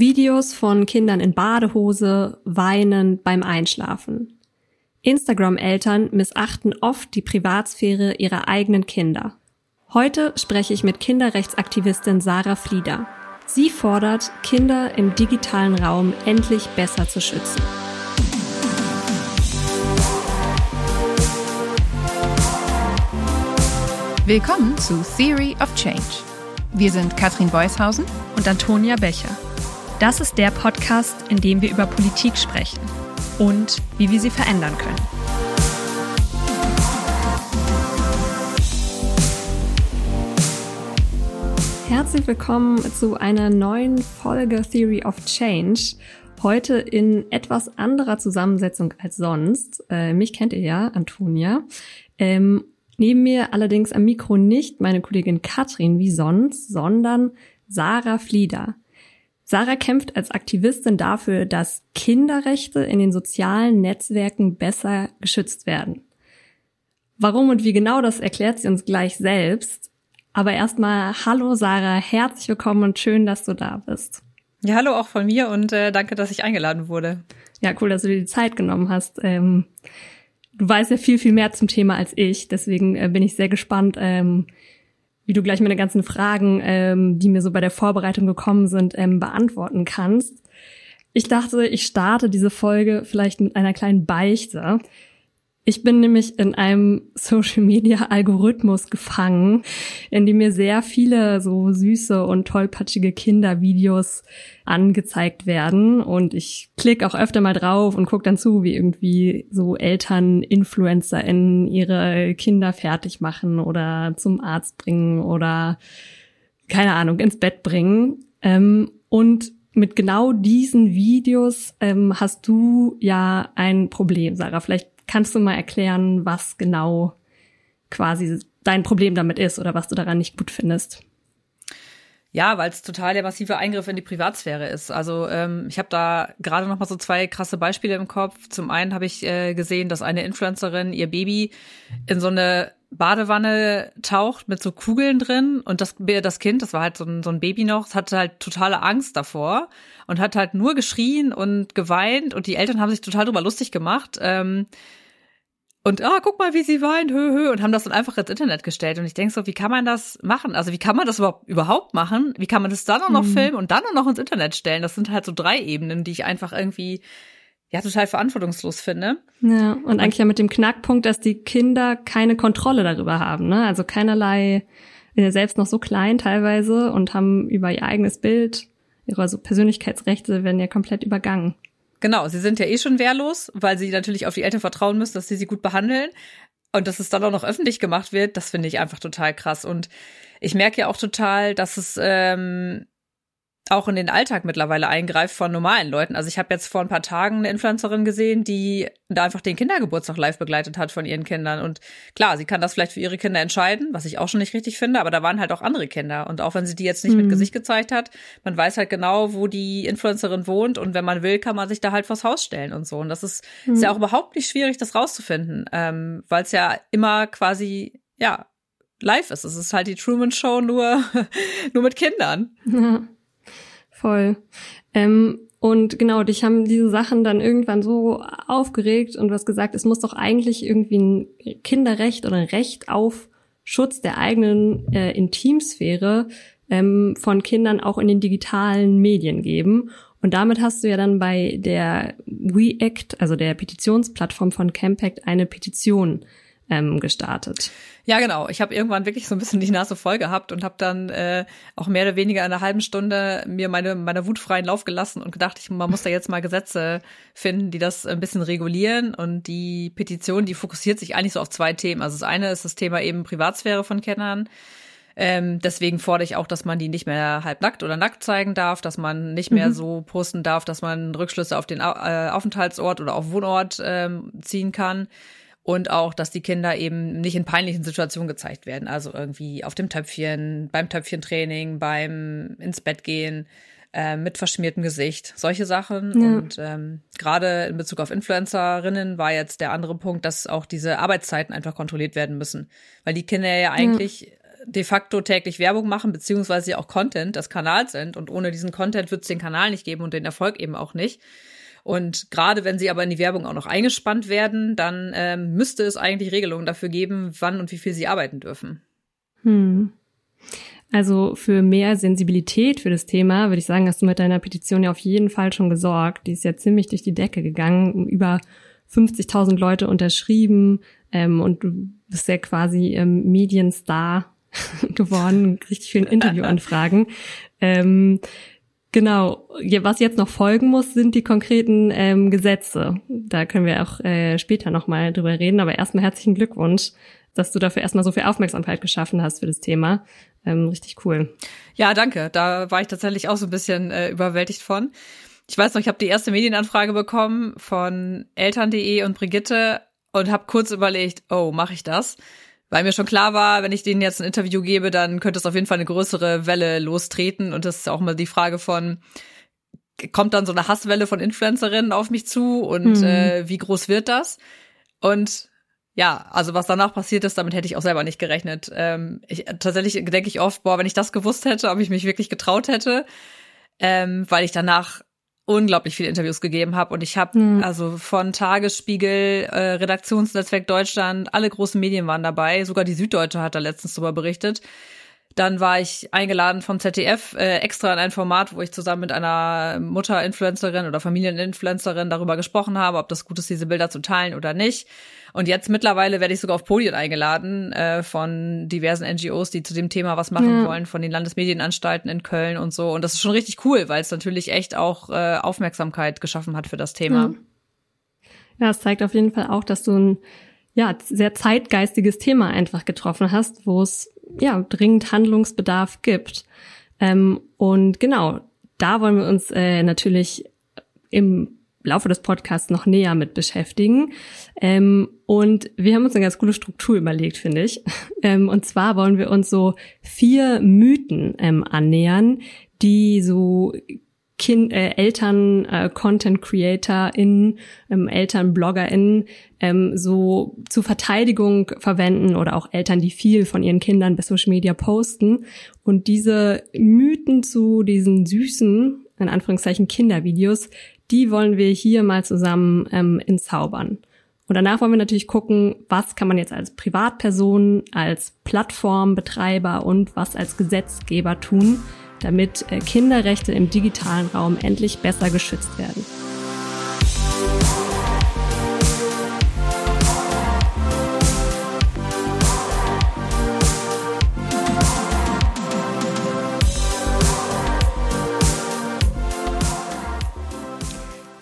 Videos von Kindern in Badehose weinen beim Einschlafen. Instagram-Eltern missachten oft die Privatsphäre ihrer eigenen Kinder. Heute spreche ich mit Kinderrechtsaktivistin Sarah Flieder. Sie fordert, Kinder im digitalen Raum endlich besser zu schützen. Willkommen zu Theory of Change. Wir sind Katrin Beushausen und Antonia Becher. Das ist der Podcast, in dem wir über Politik sprechen und wie wir sie verändern können. Herzlich willkommen zu einer neuen Folge Theory of Change. Heute in etwas anderer Zusammensetzung als sonst. Äh, mich kennt ihr ja, Antonia. Ähm, Neben mir allerdings am Mikro nicht meine Kollegin Katrin wie sonst, sondern Sarah Flieder. Sarah kämpft als Aktivistin dafür, dass Kinderrechte in den sozialen Netzwerken besser geschützt werden. Warum und wie genau das erklärt sie uns gleich selbst. Aber erstmal, hallo Sarah, herzlich willkommen und schön, dass du da bist. Ja, hallo auch von mir und äh, danke, dass ich eingeladen wurde. Ja, cool, dass du dir die Zeit genommen hast. Ähm, du weißt ja viel, viel mehr zum Thema als ich. Deswegen äh, bin ich sehr gespannt, ähm, wie du gleich meine ganzen Fragen, ähm, die mir so bei der Vorbereitung gekommen sind, ähm, beantworten kannst. Ich dachte, ich starte diese Folge vielleicht mit einer kleinen Beichte. Ich bin nämlich in einem Social Media Algorithmus gefangen, in dem mir sehr viele so süße und tollpatschige Kindervideos angezeigt werden und ich klicke auch öfter mal drauf und gucke dann zu, wie irgendwie so Eltern InfluencerInnen ihre Kinder fertig machen oder zum Arzt bringen oder keine Ahnung, ins Bett bringen. Ähm, und mit genau diesen Videos ähm, hast du ja ein Problem, Sarah. Vielleicht Kannst du mal erklären, was genau quasi dein Problem damit ist oder was du daran nicht gut findest? Ja, weil es total der massive Eingriff in die Privatsphäre ist. Also ähm, ich habe da gerade noch mal so zwei krasse Beispiele im Kopf. Zum einen habe ich äh, gesehen, dass eine Influencerin ihr Baby in so eine Badewanne taucht mit so Kugeln drin und das, das Kind, das war halt so ein, so ein Baby noch, hatte halt totale Angst davor und hat halt nur geschrien und geweint und die Eltern haben sich total drüber lustig gemacht. Ähm, und ah, guck mal, wie sie weint, hö, hö, und haben das dann einfach ins Internet gestellt. Und ich denke so, wie kann man das machen? Also wie kann man das überhaupt, überhaupt machen? Wie kann man das dann auch noch mhm. filmen und dann auch noch ins Internet stellen? Das sind halt so drei Ebenen, die ich einfach irgendwie ja total verantwortungslos finde. Ja, und, und eigentlich ja mit dem Knackpunkt, dass die Kinder keine Kontrolle darüber haben, ne? Also keinerlei, sind selbst noch so klein teilweise und haben über ihr eigenes Bild, ihre so Persönlichkeitsrechte werden ja komplett übergangen. Genau, sie sind ja eh schon wehrlos, weil sie natürlich auf die Eltern vertrauen müssen, dass sie sie gut behandeln. Und dass es dann auch noch öffentlich gemacht wird, das finde ich einfach total krass. Und ich merke ja auch total, dass es ähm, auch in den Alltag mittlerweile eingreift von normalen Leuten. Also ich habe jetzt vor ein paar Tagen eine Influencerin gesehen, die da einfach den Kindergeburtstag live begleitet hat von ihren Kindern. Und klar, sie kann das vielleicht für ihre Kinder entscheiden, was ich auch schon nicht richtig finde, aber da waren halt auch andere Kinder. Und auch wenn sie die jetzt nicht mhm. mit Gesicht gezeigt hat, man weiß halt genau, wo die Influencerin wohnt und wenn man will, kann man sich da halt vors Haus stellen und so. Und das ist, mhm. ist ja auch überhaupt nicht schwierig, das rauszufinden, ähm, weil es ja immer quasi, ja, live ist. Es ist halt die Truman Show nur, nur mit Kindern. Ja. Voll. Ähm, und genau, dich haben diese Sachen dann irgendwann so aufgeregt und du hast gesagt, es muss doch eigentlich irgendwie ein Kinderrecht oder ein Recht auf Schutz der eigenen äh, Intimsphäre ähm, von Kindern auch in den digitalen Medien geben. Und damit hast du ja dann bei der WeAct, also der Petitionsplattform von Campact, eine Petition ähm, gestartet. Ja, genau. Ich habe irgendwann wirklich so ein bisschen die Nase voll gehabt und habe dann äh, auch mehr oder weniger in einer halben Stunde mir meine meiner Wut freien Lauf gelassen und gedacht, ich, man muss da jetzt mal Gesetze finden, die das ein bisschen regulieren. Und die Petition, die fokussiert sich eigentlich so auf zwei Themen. Also das eine ist das Thema eben Privatsphäre von Kennern. Ähm, deswegen fordere ich auch, dass man die nicht mehr halbnackt oder nackt zeigen darf, dass man nicht mehr mhm. so posten darf, dass man Rückschlüsse auf den äh, Aufenthaltsort oder auf Wohnort ähm, ziehen kann und auch, dass die Kinder eben nicht in peinlichen Situationen gezeigt werden. Also irgendwie auf dem Töpfchen, beim Töpfchentraining, beim ins Bett gehen, äh, mit verschmiertem Gesicht, solche Sachen. Ja. Und ähm, gerade in Bezug auf Influencerinnen war jetzt der andere Punkt, dass auch diese Arbeitszeiten einfach kontrolliert werden müssen. Weil die Kinder ja eigentlich ja. de facto täglich Werbung machen, beziehungsweise auch Content des Kanals sind. Und ohne diesen Content wird es den Kanal nicht geben und den Erfolg eben auch nicht. Und gerade wenn sie aber in die Werbung auch noch eingespannt werden, dann ähm, müsste es eigentlich Regelungen dafür geben, wann und wie viel sie arbeiten dürfen. Hm. Also für mehr Sensibilität für das Thema würde ich sagen, hast du mit deiner Petition ja auf jeden Fall schon gesorgt. Die ist ja ziemlich durch die Decke gegangen, über 50.000 Leute unterschrieben ähm, und du bist ja quasi ähm, Medienstar geworden, richtig vielen Interviewanfragen. ähm, genau, was jetzt noch folgen muss, sind die konkreten ähm, Gesetze. Da können wir auch äh, später nochmal drüber reden, aber erstmal herzlichen Glückwunsch dass du dafür erstmal so viel Aufmerksamkeit geschaffen hast für das Thema. Ähm, richtig cool. Ja, danke. Da war ich tatsächlich auch so ein bisschen äh, überwältigt von. Ich weiß noch, ich habe die erste Medienanfrage bekommen von Eltern.de und Brigitte und habe kurz überlegt, oh, mache ich das? Weil mir schon klar war, wenn ich denen jetzt ein Interview gebe, dann könnte es auf jeden Fall eine größere Welle lostreten. Und das ist auch mal die Frage von, kommt dann so eine Hasswelle von Influencerinnen auf mich zu und hm. äh, wie groß wird das? Und ja, also was danach passiert ist, damit hätte ich auch selber nicht gerechnet. Ähm, ich, tatsächlich denke ich oft, boah, wenn ich das gewusst hätte, ob ich mich wirklich getraut hätte, ähm, weil ich danach unglaublich viele Interviews gegeben habe und ich habe mhm. also von Tagesspiegel, äh, Redaktionsnetzwerk Deutschland, alle großen Medien waren dabei, sogar die Süddeutsche hat da letztens drüber berichtet. Dann war ich eingeladen vom ZDF äh, extra in ein Format, wo ich zusammen mit einer Mutter-Influencerin oder Familieninfluencerin darüber gesprochen habe, ob das gut ist, diese Bilder zu teilen oder nicht. Und jetzt mittlerweile werde ich sogar auf Podien eingeladen äh, von diversen NGOs, die zu dem Thema was machen ja. wollen, von den Landesmedienanstalten in Köln und so. Und das ist schon richtig cool, weil es natürlich echt auch äh, Aufmerksamkeit geschaffen hat für das Thema. Ja, es zeigt auf jeden Fall auch, dass du ein ja, sehr zeitgeistiges Thema einfach getroffen hast, wo es ja dringend Handlungsbedarf gibt. Ähm, und genau, da wollen wir uns äh, natürlich im Laufe des Podcasts noch näher mit beschäftigen. Ähm, und wir haben uns eine ganz coole Struktur überlegt, finde ich. Ähm, und zwar wollen wir uns so vier Mythen ähm, annähern, die so kind, äh, Eltern, äh, Content CreatorInnen, ähm, Eltern, BloggerInnen ähm, so zur Verteidigung verwenden oder auch Eltern, die viel von ihren Kindern bei Social Media posten. Und diese Mythen zu diesen süßen, in Anführungszeichen, Kindervideos, die wollen wir hier mal zusammen ähm, entzaubern. Und danach wollen wir natürlich gucken, was kann man jetzt als Privatperson, als Plattformbetreiber und was als Gesetzgeber tun, damit äh, Kinderrechte im digitalen Raum endlich besser geschützt werden.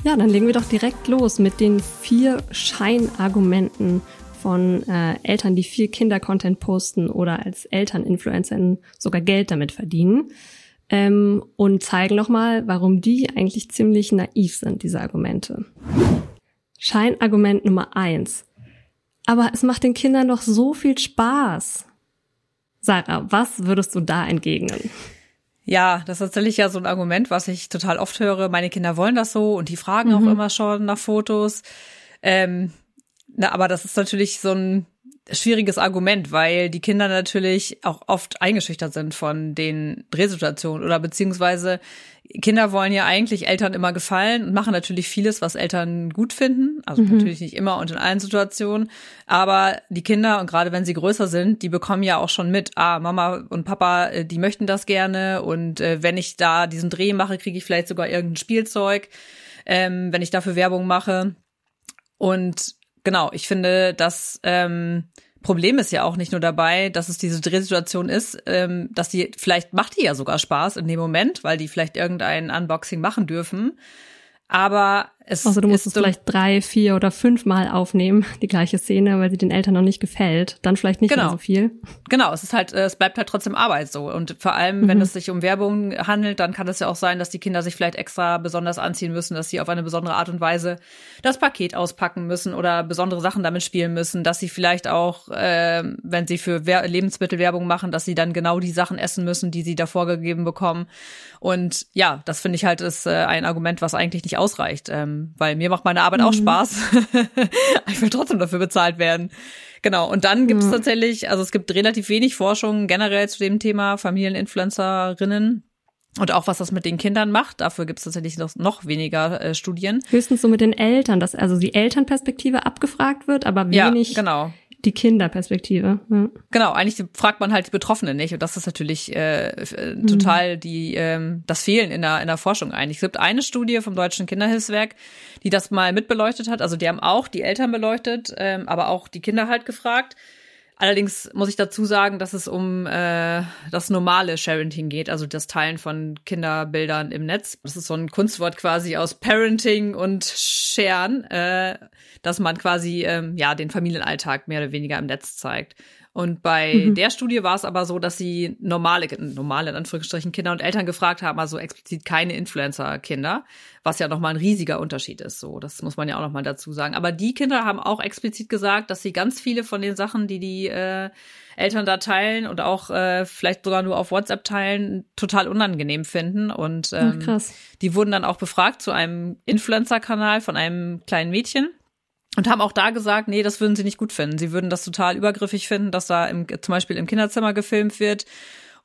Ja, dann legen wir doch direkt los mit den vier Scheinargumenten von äh, Eltern, die viel Kindercontent posten oder als Elterninfluencerinnen sogar Geld damit verdienen. Ähm, und zeigen nochmal, warum die eigentlich ziemlich naiv sind, diese Argumente. Scheinargument Nummer eins. Aber es macht den Kindern doch so viel Spaß. Sarah, was würdest du da entgegnen? Ja, das ist tatsächlich ja so ein Argument, was ich total oft höre. Meine Kinder wollen das so und die fragen mhm. auch immer schon nach Fotos. Ähm, na, aber das ist natürlich so ein schwieriges Argument, weil die Kinder natürlich auch oft eingeschüchtert sind von den Drehsituationen oder beziehungsweise Kinder wollen ja eigentlich Eltern immer gefallen und machen natürlich vieles, was Eltern gut finden. Also mhm. natürlich nicht immer und in allen Situationen. Aber die Kinder, und gerade wenn sie größer sind, die bekommen ja auch schon mit, ah, Mama und Papa, äh, die möchten das gerne. Und äh, wenn ich da diesen Dreh mache, kriege ich vielleicht sogar irgendein Spielzeug, ähm, wenn ich dafür Werbung mache. Und genau, ich finde, dass ähm, Problem ist ja auch nicht nur dabei, dass es diese Drehsituation ist, ähm, dass die, vielleicht macht die ja sogar Spaß in dem Moment, weil die vielleicht irgendein Unboxing machen dürfen. Aber es also du musst es vielleicht drei, vier oder fünfmal aufnehmen, die gleiche Szene, weil sie den Eltern noch nicht gefällt. Dann vielleicht nicht genau. so viel. Genau, es ist halt, es bleibt halt trotzdem Arbeit so. Und vor allem, mhm. wenn es sich um Werbung handelt, dann kann es ja auch sein, dass die Kinder sich vielleicht extra besonders anziehen müssen, dass sie auf eine besondere Art und Weise das Paket auspacken müssen oder besondere Sachen damit spielen müssen, dass sie vielleicht auch, äh, wenn sie für Wer Lebensmittelwerbung machen, dass sie dann genau die Sachen essen müssen, die sie da vorgegeben bekommen. Und ja, das finde ich halt ist äh, ein Argument, was eigentlich nicht ausreicht. Ähm, weil mir macht meine Arbeit mhm. auch Spaß. ich will trotzdem dafür bezahlt werden. Genau, und dann gibt es ja. tatsächlich, also es gibt relativ wenig Forschung generell zu dem Thema Familieninfluencerinnen. Und auch was das mit den Kindern macht, dafür gibt es tatsächlich noch, noch weniger äh, Studien. Höchstens so mit den Eltern, dass also die Elternperspektive abgefragt wird, aber wenig ja, genau die Kinderperspektive. Ja. Genau, eigentlich fragt man halt die Betroffenen nicht und das ist natürlich äh, mhm. total die ähm, das Fehlen in der in der Forschung eigentlich. Es gibt eine Studie vom Deutschen Kinderhilfswerk, die das mal mitbeleuchtet hat. Also die haben auch die Eltern beleuchtet, ähm, aber auch die Kinder halt gefragt. Allerdings muss ich dazu sagen, dass es um äh, das normale Sharenting geht, also das Teilen von Kinderbildern im Netz. Das ist so ein Kunstwort quasi aus Parenting und Sharen, äh, dass man quasi ähm, ja den Familienalltag mehr oder weniger im Netz zeigt. Und bei mhm. der Studie war es aber so, dass sie normale, normale in Anführungsstrichen Kinder und Eltern gefragt haben, also explizit keine Influencer-Kinder, was ja nochmal ein riesiger Unterschied ist. So, das muss man ja auch nochmal dazu sagen. Aber die Kinder haben auch explizit gesagt, dass sie ganz viele von den Sachen, die die äh, Eltern da teilen und auch äh, vielleicht sogar nur auf WhatsApp teilen, total unangenehm finden. Und ähm, Ach, die wurden dann auch befragt zu einem Influencer-Kanal von einem kleinen Mädchen und haben auch da gesagt, nee, das würden sie nicht gut finden. Sie würden das total übergriffig finden, dass da im, zum Beispiel im Kinderzimmer gefilmt wird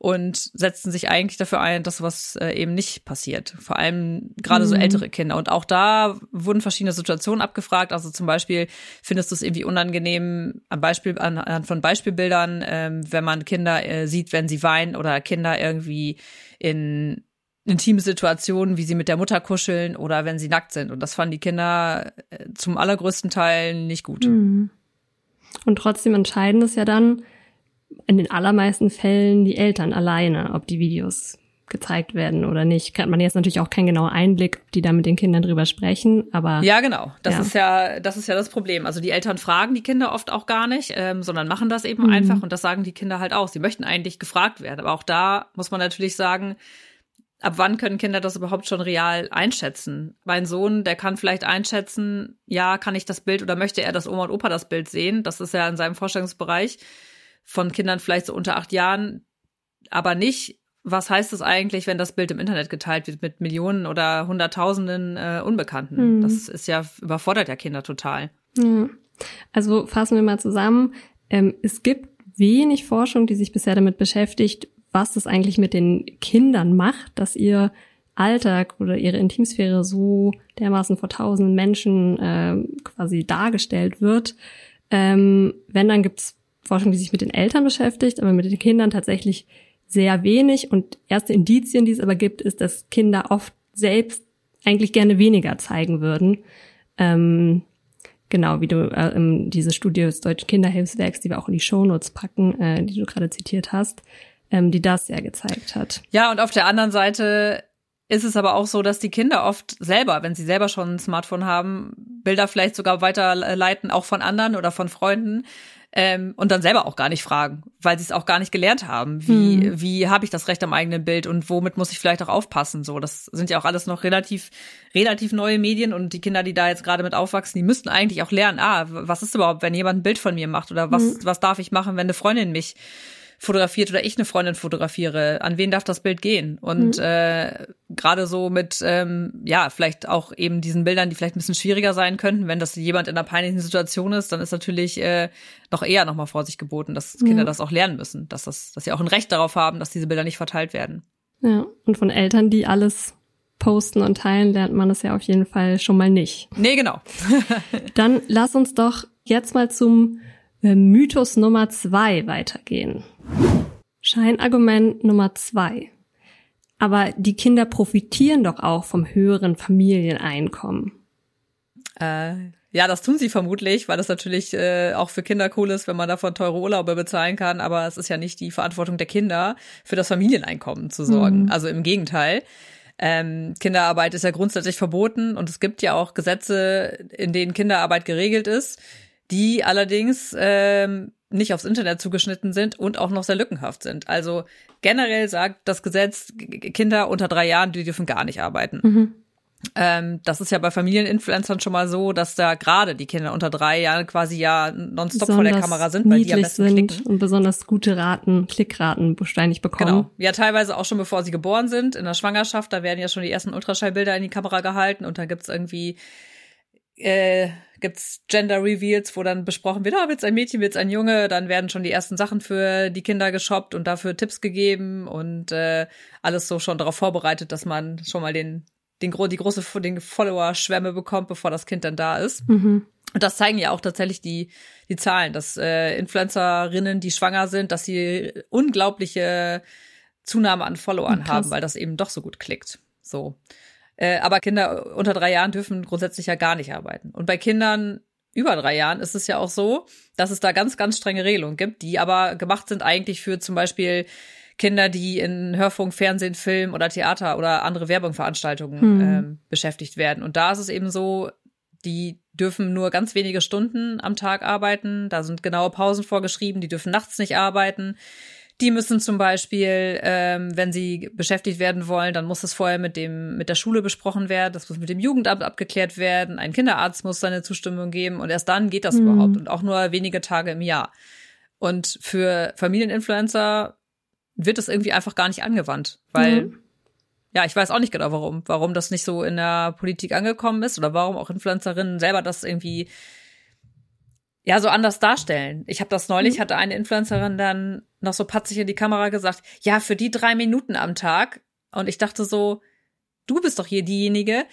und setzten sich eigentlich dafür ein, dass sowas äh, eben nicht passiert. Vor allem gerade mhm. so ältere Kinder. Und auch da wurden verschiedene Situationen abgefragt. Also zum Beispiel findest du es irgendwie unangenehm, am Beispiel anhand von Beispielbildern, ähm, wenn man Kinder äh, sieht, wenn sie weinen oder Kinder irgendwie in intime Situationen, wie sie mit der Mutter kuscheln oder wenn sie nackt sind. Und das fanden die Kinder äh, zum allergrößten Teil nicht gut. Mhm. Und trotzdem entscheiden es ja dann in den allermeisten Fällen die Eltern alleine, ob die Videos gezeigt werden oder nicht. Hat man jetzt natürlich auch keinen genauen Einblick, ob die da mit den Kindern drüber sprechen, aber. Ja, genau. Das ja. ist ja, das ist ja das Problem. Also die Eltern fragen die Kinder oft auch gar nicht, ähm, sondern machen das eben mhm. einfach und das sagen die Kinder halt auch. Sie möchten eigentlich gefragt werden. Aber auch da muss man natürlich sagen, ab wann können Kinder das überhaupt schon real einschätzen? Mein Sohn, der kann vielleicht einschätzen, ja, kann ich das Bild oder möchte er, dass Oma und Opa das Bild sehen? Das ist ja in seinem Vorstellungsbereich von Kindern vielleicht so unter acht Jahren, aber nicht, was heißt es eigentlich, wenn das Bild im Internet geteilt wird mit Millionen oder Hunderttausenden äh, Unbekannten? Mhm. Das ist ja, überfordert ja Kinder total. Ja. Also fassen wir mal zusammen. Ähm, es gibt wenig Forschung, die sich bisher damit beschäftigt, was das eigentlich mit den Kindern macht, dass ihr Alltag oder ihre Intimsphäre so dermaßen vor tausenden Menschen äh, quasi dargestellt wird. Ähm, wenn, dann gibt's Forschung, die sich mit den Eltern beschäftigt, aber mit den Kindern tatsächlich sehr wenig. Und erste Indizien, die es aber gibt, ist, dass Kinder oft selbst eigentlich gerne weniger zeigen würden. Ähm, genau, wie du äh, diese Studie des Deutschen Kinderhilfswerks, die wir auch in die Shownotes packen, äh, die du gerade zitiert hast, ähm, die das ja gezeigt hat. Ja, und auf der anderen Seite ist es aber auch so, dass die Kinder oft selber, wenn sie selber schon ein Smartphone haben, Bilder vielleicht sogar weiterleiten, auch von anderen oder von Freunden. Ähm, und dann selber auch gar nicht fragen, weil sie es auch gar nicht gelernt haben. Wie, hm. wie habe ich das Recht am eigenen Bild und womit muss ich vielleicht auch aufpassen? So, das sind ja auch alles noch relativ, relativ neue Medien und die Kinder, die da jetzt gerade mit aufwachsen, die müssten eigentlich auch lernen, ah, was ist überhaupt, wenn jemand ein Bild von mir macht oder was, hm. was darf ich machen, wenn eine Freundin mich fotografiert oder ich eine Freundin fotografiere, an wen darf das Bild gehen? Und mhm. äh, gerade so mit, ähm, ja, vielleicht auch eben diesen Bildern, die vielleicht ein bisschen schwieriger sein könnten, wenn das jemand in einer peinlichen Situation ist, dann ist natürlich äh, noch eher nochmal Vorsicht geboten, dass Kinder mhm. das auch lernen müssen, dass das, dass sie auch ein Recht darauf haben, dass diese Bilder nicht verteilt werden. Ja, und von Eltern, die alles posten und teilen, lernt man es ja auf jeden Fall schon mal nicht. Nee, genau. Dann lass uns doch jetzt mal zum Mythos Nummer zwei weitergehen. Scheinargument Nummer zwei. Aber die Kinder profitieren doch auch vom höheren Familieneinkommen. Äh, ja, das tun sie vermutlich, weil das natürlich äh, auch für Kinder cool ist, wenn man davon teure Urlaube bezahlen kann. Aber es ist ja nicht die Verantwortung der Kinder, für das Familieneinkommen zu sorgen. Mhm. Also im Gegenteil. Ähm, Kinderarbeit ist ja grundsätzlich verboten und es gibt ja auch Gesetze, in denen Kinderarbeit geregelt ist, die allerdings ähm, nicht aufs Internet zugeschnitten sind und auch noch sehr lückenhaft sind. Also generell sagt das Gesetz, Kinder unter drei Jahren, die dürfen gar nicht arbeiten. Mhm. Ähm, das ist ja bei Familieninfluencern schon mal so, dass da gerade die Kinder unter drei Jahren quasi ja nonstop vor der Kamera sind, weil die am besten sind klicken. und besonders gute Raten, Klickraten wahrscheinlich bekommen. Genau. Ja, teilweise auch schon bevor sie geboren sind. In der Schwangerschaft, da werden ja schon die ersten Ultraschallbilder in die Kamera gehalten und da gibt's irgendwie äh, gibt's Gender Reveals, wo dann besprochen wird, ah, wird's ein Mädchen, wird's ein Junge, dann werden schon die ersten Sachen für die Kinder geshoppt und dafür Tipps gegeben und äh, alles so schon darauf vorbereitet, dass man schon mal den den die große den Follower-Schwämme bekommt, bevor das Kind dann da ist. Mhm. Und das zeigen ja auch tatsächlich die die Zahlen, dass äh, Influencerinnen, die schwanger sind, dass sie unglaubliche Zunahme an Followern haben, weil das eben doch so gut klickt. So. Äh, aber Kinder unter drei Jahren dürfen grundsätzlich ja gar nicht arbeiten. Und bei Kindern über drei Jahren ist es ja auch so, dass es da ganz, ganz strenge Regelungen gibt, die aber gemacht sind eigentlich für zum Beispiel Kinder, die in Hörfunk, Fernsehen, Film oder Theater oder andere Werbungveranstaltungen hm. ähm, beschäftigt werden. Und da ist es eben so, die dürfen nur ganz wenige Stunden am Tag arbeiten. Da sind genaue Pausen vorgeschrieben. Die dürfen nachts nicht arbeiten. Die müssen zum Beispiel, ähm, wenn sie beschäftigt werden wollen, dann muss das vorher mit dem mit der Schule besprochen werden. Das muss mit dem Jugendamt abgeklärt werden. Ein Kinderarzt muss seine Zustimmung geben und erst dann geht das mhm. überhaupt und auch nur wenige Tage im Jahr. Und für Familieninfluencer wird das irgendwie einfach gar nicht angewandt, weil mhm. ja, ich weiß auch nicht genau warum, warum das nicht so in der Politik angekommen ist oder warum auch Influencerinnen selber das irgendwie ja so anders darstellen. Ich habe das neulich, mhm. hatte eine Influencerin dann noch so patzig in die Kamera gesagt, ja, für die drei Minuten am Tag. Und ich dachte so, du bist doch hier diejenige,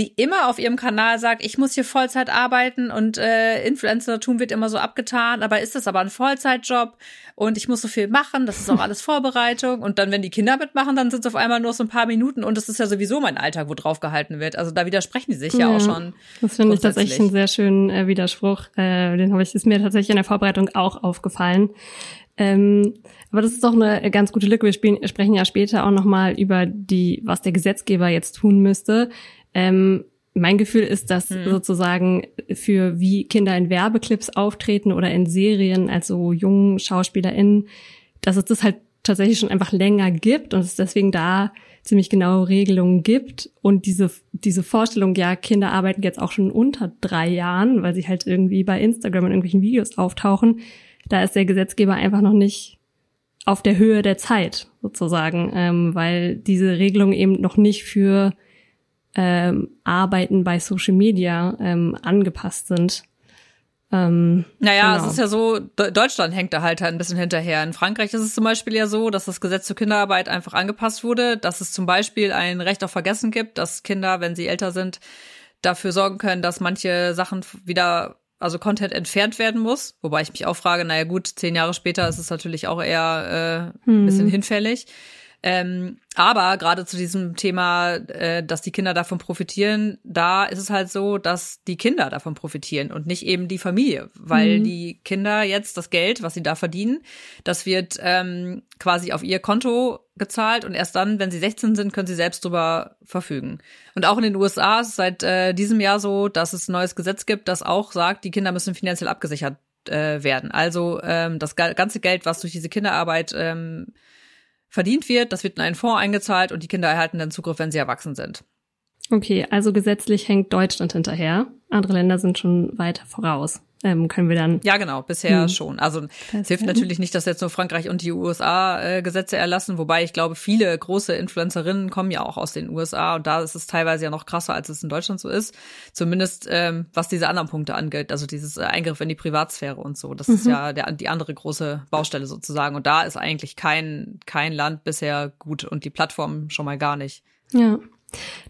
die immer auf ihrem Kanal sagt, ich muss hier Vollzeit arbeiten und äh, Influencertum wird immer so abgetan, aber ist das aber ein Vollzeitjob und ich muss so viel machen, das ist auch alles Vorbereitung und dann, wenn die Kinder mitmachen, dann sind es auf einmal nur so ein paar Minuten und das ist ja sowieso mein Alltag, wo drauf gehalten wird. Also da widersprechen die sich ja, ja auch schon. Das finde ich tatsächlich einen sehr schönen äh, Widerspruch. Äh, den habe ich, ist mir tatsächlich in der Vorbereitung auch aufgefallen. Ähm, aber das ist doch eine ganz gute Lücke. Wir spielen, sprechen ja später auch nochmal über die, was der Gesetzgeber jetzt tun müsste. Ähm, mein Gefühl ist, dass hm. sozusagen für wie Kinder in Werbeclips auftreten oder in Serien, also jungen SchauspielerInnen, dass es das halt tatsächlich schon einfach länger gibt und es deswegen da ziemlich genaue Regelungen gibt und diese, diese Vorstellung, ja, Kinder arbeiten jetzt auch schon unter drei Jahren, weil sie halt irgendwie bei Instagram in irgendwelchen Videos auftauchen, da ist der Gesetzgeber einfach noch nicht auf der Höhe der Zeit sozusagen, ähm, weil diese Regelungen eben noch nicht für ähm, Arbeiten bei Social Media ähm, angepasst sind. Ähm, naja, genau. es ist ja so, Deutschland hängt da halt, halt ein bisschen hinterher. In Frankreich ist es zum Beispiel ja so, dass das Gesetz zur Kinderarbeit einfach angepasst wurde, dass es zum Beispiel ein Recht auf Vergessen gibt, dass Kinder, wenn sie älter sind, dafür sorgen können, dass manche Sachen wieder, also Content entfernt werden muss. Wobei ich mich auch frage, naja gut, zehn Jahre später ist es natürlich auch eher äh, ein bisschen hm. hinfällig. Ähm, aber gerade zu diesem Thema, äh, dass die Kinder davon profitieren, da ist es halt so, dass die Kinder davon profitieren und nicht eben die Familie, weil mhm. die Kinder jetzt das Geld, was sie da verdienen, das wird ähm, quasi auf ihr Konto gezahlt und erst dann, wenn sie 16 sind, können sie selbst drüber verfügen. Und auch in den USA ist es seit äh, diesem Jahr so, dass es ein neues Gesetz gibt, das auch sagt, die Kinder müssen finanziell abgesichert äh, werden. Also ähm, das ganze Geld, was durch diese Kinderarbeit ähm, verdient wird. Das wird in einen Fonds eingezahlt und die Kinder erhalten dann Zugriff, wenn sie erwachsen sind. Okay, also gesetzlich hängt Deutschland hinterher. Andere Länder sind schon weiter voraus ähm, können wir dann. Ja, genau, bisher hm. schon. Also es hilft natürlich nicht, dass jetzt nur Frankreich und die USA äh, Gesetze erlassen, wobei ich glaube, viele große Influencerinnen kommen ja auch aus den USA und da ist es teilweise ja noch krasser, als es in Deutschland so ist. Zumindest ähm, was diese anderen Punkte angeht, also dieses äh, Eingriff in die Privatsphäre und so. Das mhm. ist ja der, die andere große Baustelle sozusagen. Und da ist eigentlich kein, kein Land bisher gut und die Plattform schon mal gar nicht. Ja.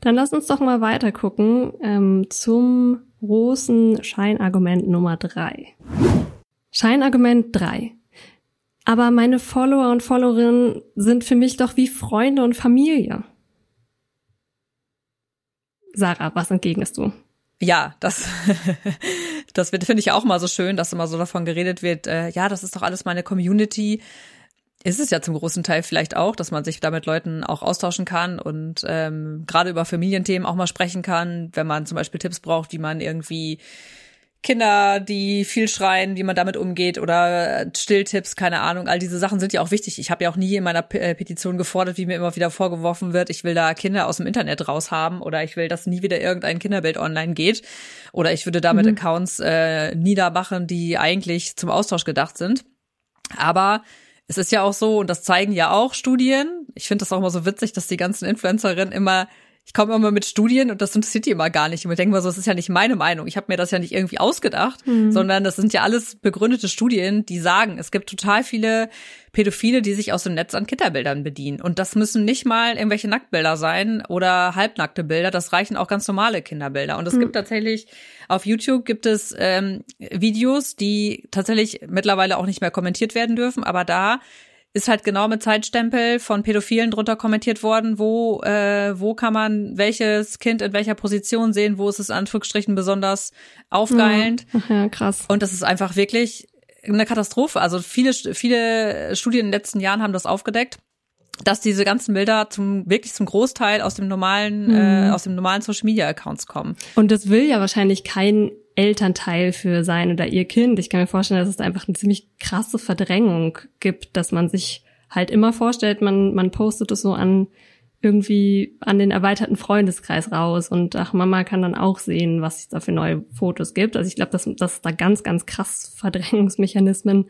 Dann lass uns doch mal weiter gucken ähm, zum großen Scheinargument Nummer drei. Scheinargument drei. Aber meine Follower und Followerinnen sind für mich doch wie Freunde und Familie. Sarah, was entgegnest du? Ja, das, das finde ich auch mal so schön, dass immer so davon geredet wird, äh, ja, das ist doch alles meine Community ist es ja zum großen Teil vielleicht auch, dass man sich da mit Leuten auch austauschen kann und ähm, gerade über Familienthemen auch mal sprechen kann, wenn man zum Beispiel Tipps braucht, wie man irgendwie Kinder, die viel schreien, wie man damit umgeht oder Stilltipps, keine Ahnung. All diese Sachen sind ja auch wichtig. Ich habe ja auch nie in meiner äh, Petition gefordert, wie mir immer wieder vorgeworfen wird, ich will da Kinder aus dem Internet raushaben oder ich will, dass nie wieder irgendein Kinderbild online geht oder ich würde damit mhm. Accounts äh, niedermachen, die eigentlich zum Austausch gedacht sind. Aber es ist ja auch so, und das zeigen ja auch Studien, ich finde das auch immer so witzig, dass die ganzen Influencerinnen immer ich komme immer mit Studien und das interessiert die immer gar nicht. Und ich denke mal so, das ist ja nicht meine Meinung. Ich habe mir das ja nicht irgendwie ausgedacht, mhm. sondern das sind ja alles begründete Studien, die sagen, es gibt total viele Pädophile, die sich aus dem Netz an Kinderbildern bedienen. Und das müssen nicht mal irgendwelche Nacktbilder sein oder halbnackte Bilder. Das reichen auch ganz normale Kinderbilder. Und es mhm. gibt tatsächlich auf YouTube gibt es ähm, Videos, die tatsächlich mittlerweile auch nicht mehr kommentiert werden dürfen, aber da ist halt genau mit Zeitstempel von Pädophilen drunter kommentiert worden, wo, äh, wo kann man welches Kind in welcher Position sehen, wo ist es Anführungsstrichen besonders aufgeilend. Ja, ja, krass. Und das ist einfach wirklich eine Katastrophe. Also viele, viele Studien in den letzten Jahren haben das aufgedeckt dass diese ganzen Bilder zum wirklich zum Großteil aus dem normalen hm. äh, aus dem normalen Social Media Accounts kommen. Und das will ja wahrscheinlich kein Elternteil für sein oder ihr Kind. Ich kann mir vorstellen, dass es einfach eine ziemlich krasse Verdrängung gibt, dass man sich halt immer vorstellt, man, man postet es so an irgendwie an den erweiterten Freundeskreis raus und ach, Mama kann dann auch sehen, was es da für neue Fotos gibt. Also ich glaube, dass, dass es da ganz, ganz krass Verdrängungsmechanismen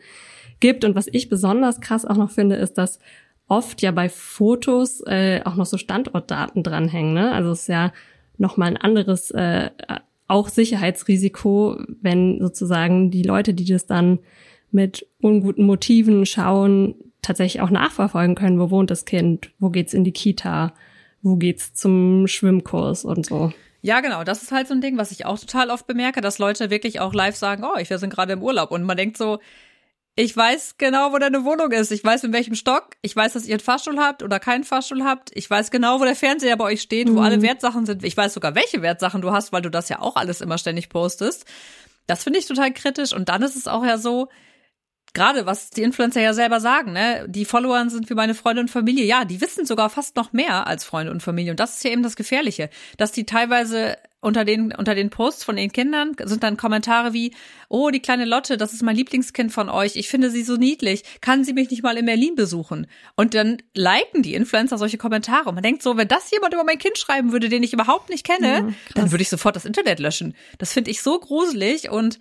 gibt. Und was ich besonders krass auch noch finde, ist, dass oft ja bei Fotos äh, auch noch so Standortdaten dranhängen. Ne? Also es ist ja nochmal ein anderes äh, auch Sicherheitsrisiko, wenn sozusagen die Leute, die das dann mit unguten Motiven schauen, tatsächlich auch nachverfolgen können, wo wohnt das Kind, wo geht's in die Kita, wo geht's zum Schwimmkurs und so. Ja, genau. Das ist halt so ein Ding, was ich auch total oft bemerke, dass Leute wirklich auch live sagen, oh, wir sind gerade im Urlaub. Und man denkt so, ich weiß genau, wo deine Wohnung ist. Ich weiß, in welchem Stock. Ich weiß, dass ihr einen Fahrstuhl habt oder keinen Fahrstuhl habt. Ich weiß genau, wo der Fernseher bei euch steht, wo mhm. alle Wertsachen sind. Ich weiß sogar, welche Wertsachen du hast, weil du das ja auch alles immer ständig postest. Das finde ich total kritisch. Und dann ist es auch ja so, gerade was die Influencer ja selber sagen, ne, die Follower sind wie meine Freunde und Familie. Ja, die wissen sogar fast noch mehr als Freunde und Familie. Und das ist ja eben das Gefährliche, dass die teilweise unter den, unter den Posts von den Kindern sind dann Kommentare wie, oh, die kleine Lotte, das ist mein Lieblingskind von euch. Ich finde sie so niedlich. Kann sie mich nicht mal in Berlin besuchen? Und dann liken die Influencer solche Kommentare. Und man denkt so, wenn das jemand über mein Kind schreiben würde, den ich überhaupt nicht kenne, ja, dann würde ich sofort das Internet löschen. Das finde ich so gruselig und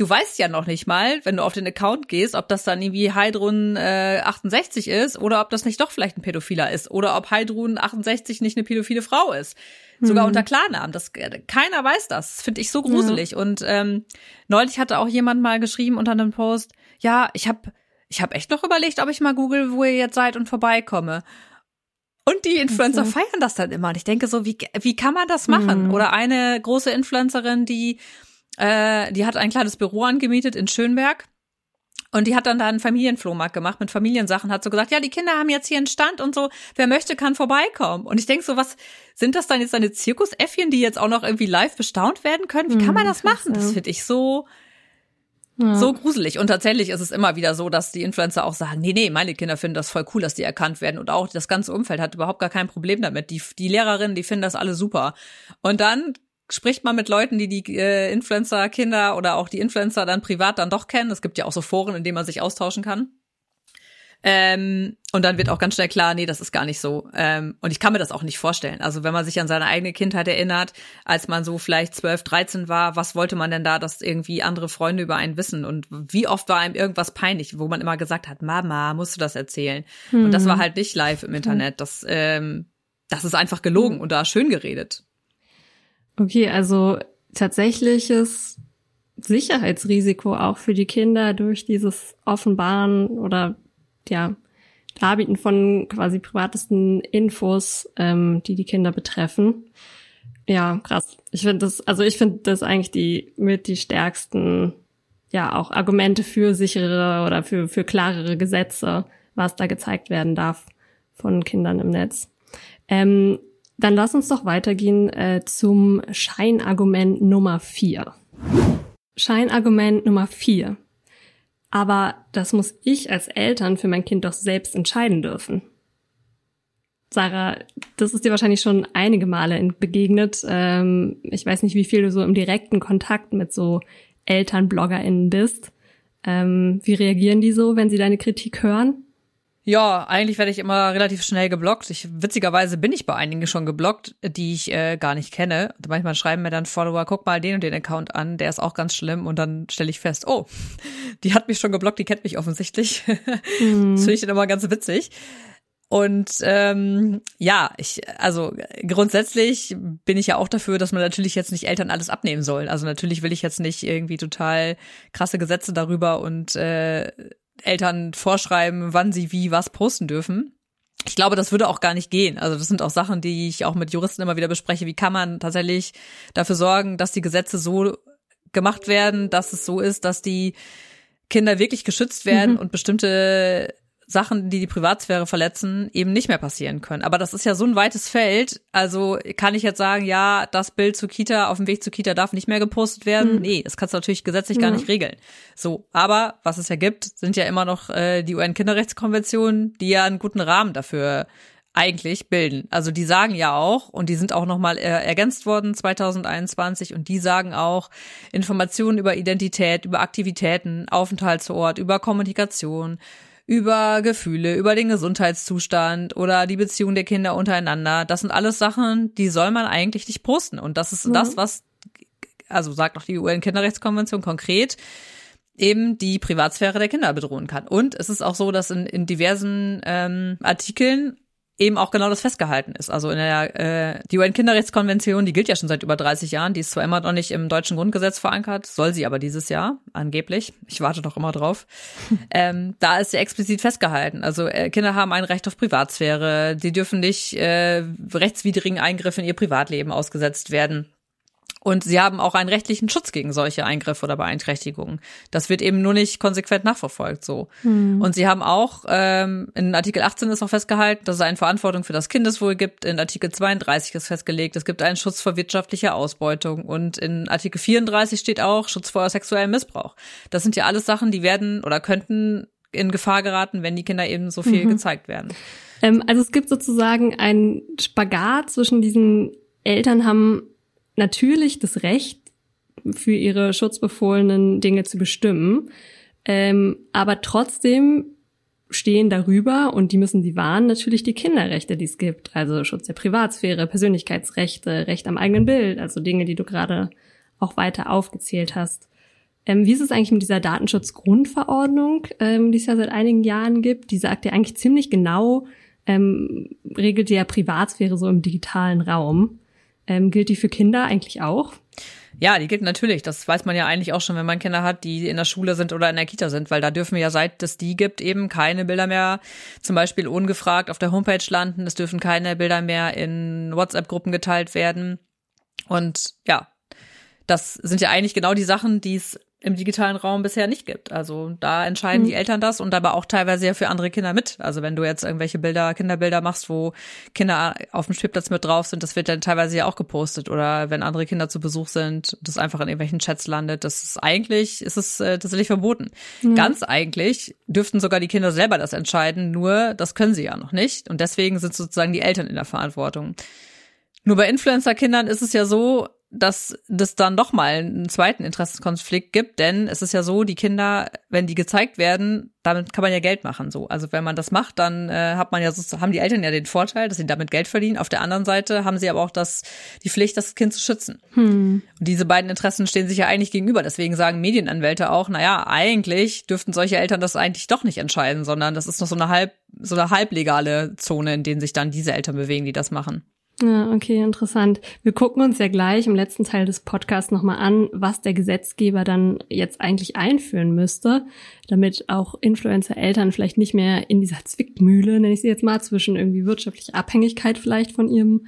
du weißt ja noch nicht mal, wenn du auf den Account gehst, ob das dann irgendwie Heidrun äh, 68 ist oder ob das nicht doch vielleicht ein Pädophiler ist oder ob Heidrun 68 nicht eine pädophile Frau ist. Sogar mhm. unter Klarnamen. Das, keiner weiß das. das Finde ich so gruselig. Ja. Und ähm, neulich hatte auch jemand mal geschrieben unter einem Post, ja, ich habe ich hab echt noch überlegt, ob ich mal google, wo ihr jetzt seid und vorbeikomme. Und die Influencer okay. feiern das dann immer. Und ich denke so, wie, wie kann man das machen? Mhm. Oder eine große Influencerin, die äh, die hat ein kleines Büro angemietet in Schönberg. Und die hat dann da einen Familienflohmarkt gemacht mit Familiensachen, hat so gesagt, ja, die Kinder haben jetzt hier einen Stand und so, wer möchte, kann vorbeikommen. Und ich denk so, was, sind das dann jetzt deine Zirkusäffchen, die jetzt auch noch irgendwie live bestaunt werden können? Wie kann man hm, das machen? Das finde ich so, ja. so gruselig. Und tatsächlich ist es immer wieder so, dass die Influencer auch sagen, nee, nee, meine Kinder finden das voll cool, dass die erkannt werden. Und auch das ganze Umfeld hat überhaupt gar kein Problem damit. Die, die Lehrerinnen, die finden das alle super. Und dann spricht man mit Leuten, die die äh, Influencer-Kinder oder auch die Influencer dann privat dann doch kennen. Es gibt ja auch so Foren, in denen man sich austauschen kann. Ähm, und dann wird auch ganz schnell klar, nee, das ist gar nicht so. Ähm, und ich kann mir das auch nicht vorstellen. Also wenn man sich an seine eigene Kindheit erinnert, als man so vielleicht 12, 13 war, was wollte man denn da, dass irgendwie andere Freunde über einen wissen? Und wie oft war einem irgendwas peinlich, wo man immer gesagt hat, Mama, musst du das erzählen? Hm. Und das war halt nicht live im Internet. Das, ähm, das ist einfach gelogen hm. und da schön geredet. Okay, also tatsächliches Sicherheitsrisiko auch für die Kinder durch dieses Offenbaren oder ja, Darbieten von quasi privatesten Infos, ähm, die die Kinder betreffen. Ja, krass. Ich finde das, also ich finde das eigentlich die mit die stärksten, ja, auch Argumente für sichere oder für, für klarere Gesetze, was da gezeigt werden darf von Kindern im Netz. Ähm, dann lass uns doch weitergehen äh, zum Scheinargument Nummer vier. Scheinargument Nummer vier. Aber das muss ich als Eltern für mein Kind doch selbst entscheiden dürfen. Sarah, das ist dir wahrscheinlich schon einige Male begegnet. Ähm, ich weiß nicht, wie viel du so im direkten Kontakt mit so ElternbloggerInnen bist. Ähm, wie reagieren die so, wenn sie deine Kritik hören? Ja, eigentlich werde ich immer relativ schnell geblockt. Ich, witzigerweise bin ich bei einigen schon geblockt, die ich äh, gar nicht kenne. Manchmal schreiben mir dann Follower, guck mal den und den Account an, der ist auch ganz schlimm. Und dann stelle ich fest, oh, die hat mich schon geblockt, die kennt mich offensichtlich. Mhm. das finde ich dann immer ganz witzig. Und ähm, ja, ich, also grundsätzlich bin ich ja auch dafür, dass man natürlich jetzt nicht Eltern alles abnehmen soll. Also natürlich will ich jetzt nicht irgendwie total krasse Gesetze darüber und äh, Eltern vorschreiben, wann sie wie was posten dürfen. Ich glaube, das würde auch gar nicht gehen. Also das sind auch Sachen, die ich auch mit Juristen immer wieder bespreche. Wie kann man tatsächlich dafür sorgen, dass die Gesetze so gemacht werden, dass es so ist, dass die Kinder wirklich geschützt werden mhm. und bestimmte Sachen, die die Privatsphäre verletzen, eben nicht mehr passieren können. Aber das ist ja so ein weites Feld. Also kann ich jetzt sagen, ja, das Bild zur Kita auf dem Weg zur Kita darf nicht mehr gepostet werden? Mhm. Nee, das kannst du natürlich gesetzlich mhm. gar nicht regeln. So, aber was es ja gibt, sind ja immer noch äh, die UN-Kinderrechtskonventionen, die ja einen guten Rahmen dafür eigentlich bilden. Also die sagen ja auch, und die sind auch nochmal äh, ergänzt worden 2021, und die sagen auch, Informationen über Identität, über Aktivitäten, Aufenthaltsort, über Kommunikation, über Gefühle, über den Gesundheitszustand oder die Beziehung der Kinder untereinander. Das sind alles Sachen, die soll man eigentlich nicht posten. Und das ist mhm. das, was, also sagt auch die UN-Kinderrechtskonvention konkret, eben die Privatsphäre der Kinder bedrohen kann. Und es ist auch so, dass in, in diversen ähm, Artikeln eben auch genau das festgehalten ist. Also in der äh, die UN-Kinderrechtskonvention, die gilt ja schon seit über 30 Jahren, die ist zwar immer noch nicht im deutschen Grundgesetz verankert, soll sie aber dieses Jahr, angeblich. Ich warte doch immer drauf. ähm, da ist sie explizit festgehalten. Also äh, Kinder haben ein Recht auf Privatsphäre, die dürfen nicht äh, rechtswidrigen Eingriffen in ihr Privatleben ausgesetzt werden. Und sie haben auch einen rechtlichen Schutz gegen solche Eingriffe oder Beeinträchtigungen. Das wird eben nur nicht konsequent nachverfolgt so. Hm. Und sie haben auch, ähm, in Artikel 18 ist auch festgehalten, dass es eine Verantwortung für das Kindeswohl gibt. In Artikel 32 ist festgelegt, es gibt einen Schutz vor wirtschaftlicher Ausbeutung. Und in Artikel 34 steht auch Schutz vor sexuellem Missbrauch. Das sind ja alles Sachen, die werden oder könnten in Gefahr geraten, wenn die Kinder eben so viel mhm. gezeigt werden. Ähm, also es gibt sozusagen einen Spagat zwischen diesen Eltern haben natürlich das Recht, für ihre schutzbefohlenen Dinge zu bestimmen. Ähm, aber trotzdem stehen darüber und die müssen sie wahren, natürlich die Kinderrechte, die es gibt. Also Schutz der Privatsphäre, Persönlichkeitsrechte, Recht am eigenen Bild, also Dinge, die du gerade auch weiter aufgezählt hast. Ähm, wie ist es eigentlich mit dieser Datenschutzgrundverordnung, ähm, die es ja seit einigen Jahren gibt? Die sagt ja eigentlich ziemlich genau, ähm, regelt ja Privatsphäre so im digitalen Raum. Ähm, gilt die für Kinder eigentlich auch? Ja, die gilt natürlich. Das weiß man ja eigentlich auch schon, wenn man Kinder hat, die in der Schule sind oder in der Kita sind, weil da dürfen wir ja, seit es die gibt, eben keine Bilder mehr zum Beispiel ungefragt auf der Homepage landen. Es dürfen keine Bilder mehr in WhatsApp-Gruppen geteilt werden. Und ja, das sind ja eigentlich genau die Sachen, die es im digitalen Raum bisher nicht gibt. Also da entscheiden mhm. die Eltern das und aber auch teilweise ja für andere Kinder mit. Also wenn du jetzt irgendwelche Bilder, Kinderbilder machst, wo Kinder auf dem Spielplatz mit drauf sind, das wird dann teilweise ja auch gepostet. Oder wenn andere Kinder zu Besuch sind, das einfach in irgendwelchen Chats landet. Das ist eigentlich, ist es äh, tatsächlich verboten. Mhm. Ganz eigentlich dürften sogar die Kinder selber das entscheiden, nur das können sie ja noch nicht. Und deswegen sind sozusagen die Eltern in der Verantwortung. Nur bei Influencer-Kindern ist es ja so, dass das dann doch mal einen zweiten Interessenskonflikt gibt, denn es ist ja so, die Kinder, wenn die gezeigt werden, damit kann man ja Geld machen so. Also wenn man das macht, dann äh, hat man ja so, haben die Eltern ja den Vorteil, dass sie damit Geld verdienen. Auf der anderen Seite haben sie aber auch das die Pflicht, das Kind zu schützen. Hm. Und diese beiden Interessen stehen sich ja eigentlich gegenüber. Deswegen sagen Medienanwälte auch, naja, eigentlich dürften solche Eltern das eigentlich doch nicht entscheiden, sondern das ist noch so eine halb so eine halblegale Zone, in denen sich dann diese Eltern bewegen, die das machen. Ja, okay, interessant. Wir gucken uns ja gleich im letzten Teil des Podcasts nochmal an, was der Gesetzgeber dann jetzt eigentlich einführen müsste, damit auch Influencer-Eltern vielleicht nicht mehr in dieser Zwickmühle, nenne ich sie jetzt mal, zwischen irgendwie wirtschaftlicher Abhängigkeit vielleicht von ihrem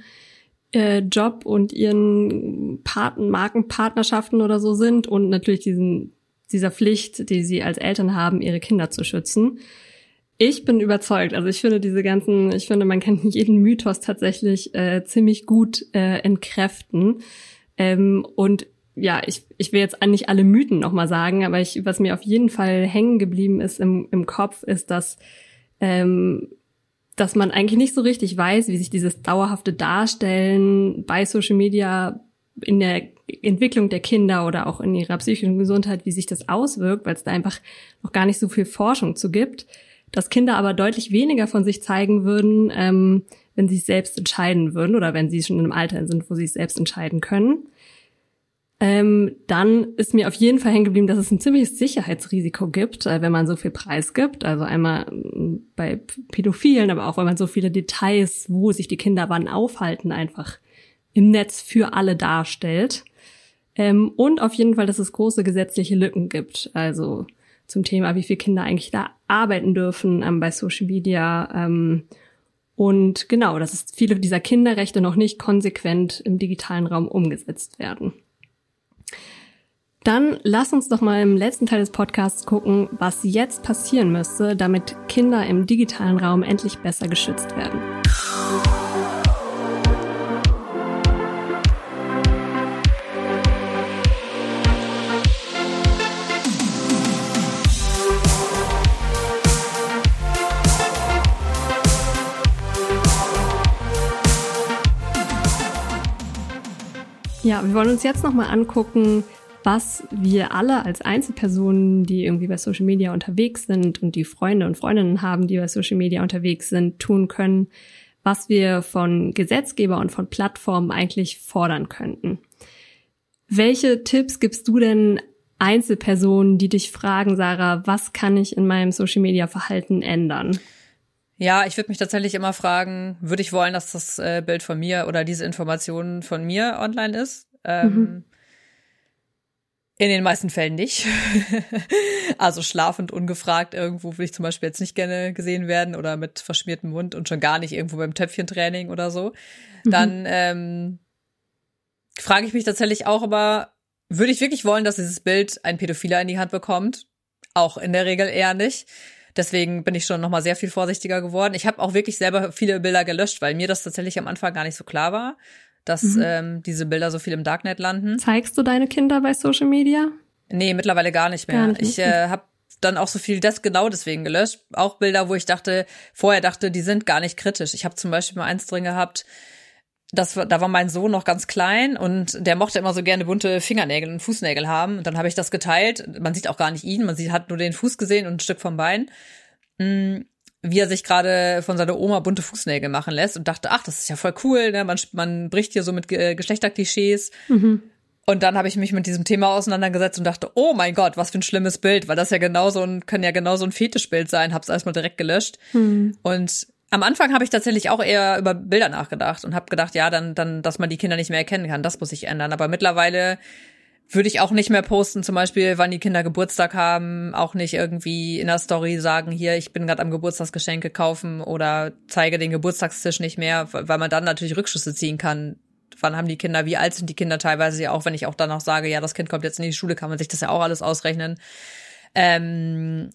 äh, Job und ihren Paten, Markenpartnerschaften oder so sind und natürlich diesen, dieser Pflicht, die sie als Eltern haben, ihre Kinder zu schützen. Ich bin überzeugt. Also ich finde diese ganzen, ich finde, man kann jeden Mythos tatsächlich äh, ziemlich gut äh, entkräften. Ähm, und ja, ich, ich will jetzt nicht alle Mythen nochmal sagen, aber ich, was mir auf jeden Fall hängen geblieben ist im, im Kopf, ist, dass, ähm, dass man eigentlich nicht so richtig weiß, wie sich dieses dauerhafte Darstellen bei Social Media in der Entwicklung der Kinder oder auch in ihrer psychischen Gesundheit, wie sich das auswirkt, weil es da einfach noch gar nicht so viel Forschung zu gibt dass Kinder aber deutlich weniger von sich zeigen würden, ähm, wenn sie es selbst entscheiden würden oder wenn sie schon in einem Alter sind, wo sie es selbst entscheiden können. Ähm, dann ist mir auf jeden Fall hängen geblieben, dass es ein ziemliches Sicherheitsrisiko gibt, äh, wenn man so viel Preis gibt. Also einmal äh, bei Pädophilen, aber auch weil man so viele Details, wo sich die Kinder wann aufhalten, einfach im Netz für alle darstellt. Ähm, und auf jeden Fall, dass es große gesetzliche Lücken gibt. Also zum Thema, wie viele Kinder eigentlich da arbeiten dürfen ähm, bei Social Media. Ähm, und genau, dass viele dieser Kinderrechte noch nicht konsequent im digitalen Raum umgesetzt werden. Dann lass uns doch mal im letzten Teil des Podcasts gucken, was jetzt passieren müsste, damit Kinder im digitalen Raum endlich besser geschützt werden. Ja, wir wollen uns jetzt nochmal angucken, was wir alle als Einzelpersonen, die irgendwie bei Social Media unterwegs sind und die Freunde und Freundinnen haben, die bei Social Media unterwegs sind, tun können, was wir von Gesetzgeber und von Plattformen eigentlich fordern könnten. Welche Tipps gibst du denn Einzelpersonen, die dich fragen, Sarah, was kann ich in meinem Social Media Verhalten ändern? Ja, ich würde mich tatsächlich immer fragen, würde ich wollen, dass das äh, Bild von mir oder diese Information von mir online ist? Ähm, mhm. In den meisten Fällen nicht. also schlafend, ungefragt irgendwo will ich zum Beispiel jetzt nicht gerne gesehen werden oder mit verschmiertem Mund und schon gar nicht irgendwo beim Töpfchentraining oder so. Mhm. Dann ähm, frage ich mich tatsächlich auch immer, würde ich wirklich wollen, dass dieses Bild ein Pädophiler in die Hand bekommt? Auch in der Regel eher nicht. Deswegen bin ich schon noch mal sehr viel vorsichtiger geworden. Ich habe auch wirklich selber viele Bilder gelöscht, weil mir das tatsächlich am Anfang gar nicht so klar war, dass mhm. ähm, diese Bilder so viel im Darknet landen. Zeigst du deine Kinder bei Social Media? Nee, mittlerweile gar nicht mehr. Gar nicht. Ich äh, habe dann auch so viel das genau deswegen gelöscht. Auch Bilder, wo ich dachte, vorher dachte, die sind gar nicht kritisch. Ich habe zum Beispiel mal eins drin gehabt, das, da war mein Sohn noch ganz klein und der mochte immer so gerne bunte Fingernägel und Fußnägel haben. Und dann habe ich das geteilt. Man sieht auch gar nicht ihn, man sieht, hat nur den Fuß gesehen und ein Stück vom Bein. Mm, wie er sich gerade von seiner Oma bunte Fußnägel machen lässt und dachte, ach, das ist ja voll cool, ne? man, man bricht hier so mit Geschlechterklischees. Mhm. Und dann habe ich mich mit diesem Thema auseinandergesetzt und dachte, oh mein Gott, was für ein schlimmes Bild, weil das ja genauso ein, kann ja genauso ein Fetischbild sein, hab's erstmal direkt gelöscht. Mhm. Und am Anfang habe ich tatsächlich auch eher über Bilder nachgedacht und habe gedacht, ja, dann, dann, dass man die Kinder nicht mehr erkennen kann, das muss sich ändern. Aber mittlerweile würde ich auch nicht mehr posten, zum Beispiel, wann die Kinder Geburtstag haben, auch nicht irgendwie in der Story sagen, hier, ich bin gerade am Geburtstagsgeschenke kaufen oder zeige den Geburtstagstisch nicht mehr, weil man dann natürlich Rückschlüsse ziehen kann. Wann haben die Kinder, wie alt sind die Kinder teilweise ja auch, wenn ich auch danach sage, ja, das Kind kommt jetzt in die Schule, kann man sich das ja auch alles ausrechnen. Ähm,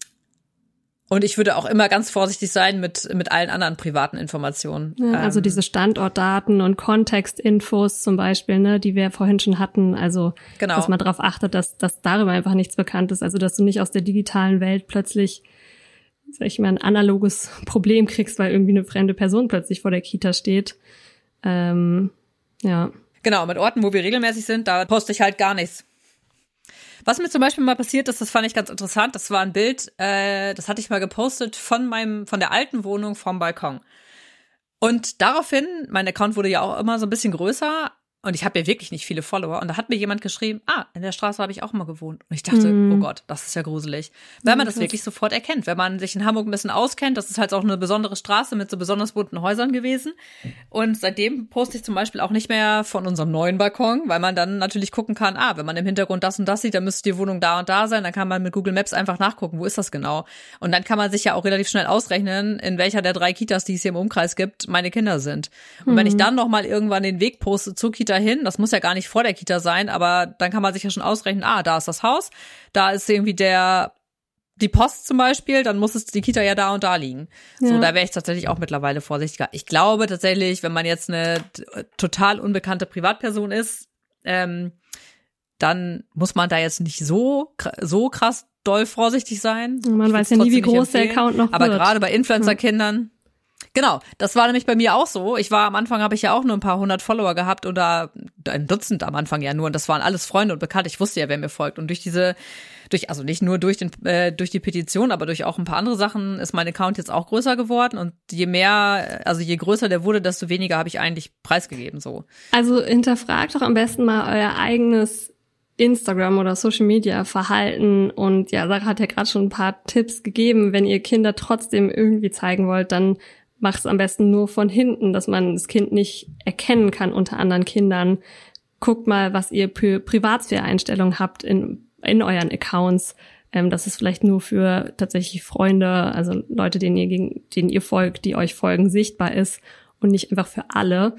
und ich würde auch immer ganz vorsichtig sein mit, mit allen anderen privaten Informationen. Ja, also ähm, diese Standortdaten und Kontextinfos zum Beispiel, ne, die wir vorhin schon hatten. Also, genau. dass man darauf achtet, dass, dass darüber einfach nichts bekannt ist. Also, dass du nicht aus der digitalen Welt plötzlich, sag ich mal, ein analoges Problem kriegst, weil irgendwie eine fremde Person plötzlich vor der Kita steht. Ähm, ja. Genau, mit Orten, wo wir regelmäßig sind, da poste ich halt gar nichts. Was mir zum Beispiel mal passiert ist, das fand ich ganz interessant, das war ein Bild, äh, das hatte ich mal gepostet von meinem, von der alten Wohnung vom Balkon. Und daraufhin, mein Account wurde ja auch immer so ein bisschen größer, und ich habe ja wirklich nicht viele Follower. Und da hat mir jemand geschrieben, ah, in der Straße habe ich auch mal gewohnt. Und ich dachte, mm. oh Gott, das ist ja gruselig. Weil man das wirklich sofort erkennt. Wenn man sich in Hamburg ein bisschen auskennt, das ist halt auch eine besondere Straße mit so besonders bunten Häusern gewesen. Und seitdem poste ich zum Beispiel auch nicht mehr von unserem neuen Balkon, weil man dann natürlich gucken kann, ah, wenn man im Hintergrund das und das sieht, dann müsste die Wohnung da und da sein. Dann kann man mit Google Maps einfach nachgucken, wo ist das genau. Und dann kann man sich ja auch relativ schnell ausrechnen, in welcher der drei Kitas, die es hier im Umkreis gibt, meine Kinder sind. Und mm. wenn ich mhm. dann nochmal irgendwann den Weg poste zur Kita hin, das muss ja gar nicht vor der Kita sein, aber dann kann man sich ja schon ausrechnen, ah, da ist das Haus, da ist irgendwie der die Post zum Beispiel, dann muss es die Kita ja da und da liegen. Ja. So, da wäre ich tatsächlich auch mittlerweile vorsichtiger. Ich glaube tatsächlich, wenn man jetzt eine total unbekannte Privatperson ist, ähm, dann muss man da jetzt nicht so so krass doll vorsichtig sein. Man weiß ja nie, wie groß der Account noch Aber wird. Aber gerade bei Influencer-Kindern, Genau, das war nämlich bei mir auch so. Ich war am Anfang habe ich ja auch nur ein paar hundert Follower gehabt oder ein Dutzend am Anfang ja nur und das waren alles Freunde und Bekannte. Ich wusste ja, wer mir folgt und durch diese durch also nicht nur durch den äh, durch die Petition, aber durch auch ein paar andere Sachen ist mein Account jetzt auch größer geworden und je mehr also je größer der wurde, desto weniger habe ich eigentlich preisgegeben so. Also hinterfragt doch am besten mal euer eigenes Instagram oder Social Media Verhalten. Und ja, Sarah hat ja gerade schon ein paar Tipps gegeben. Wenn ihr Kinder trotzdem irgendwie zeigen wollt, dann macht es am besten nur von hinten, dass man das Kind nicht erkennen kann unter anderen Kindern. Guckt mal, was ihr für Privatsphäre-Einstellungen habt in, in euren Accounts. Ähm, dass es vielleicht nur für tatsächlich Freunde, also Leute, denen ihr, gegen, denen ihr folgt, die euch folgen, sichtbar ist und nicht einfach für alle.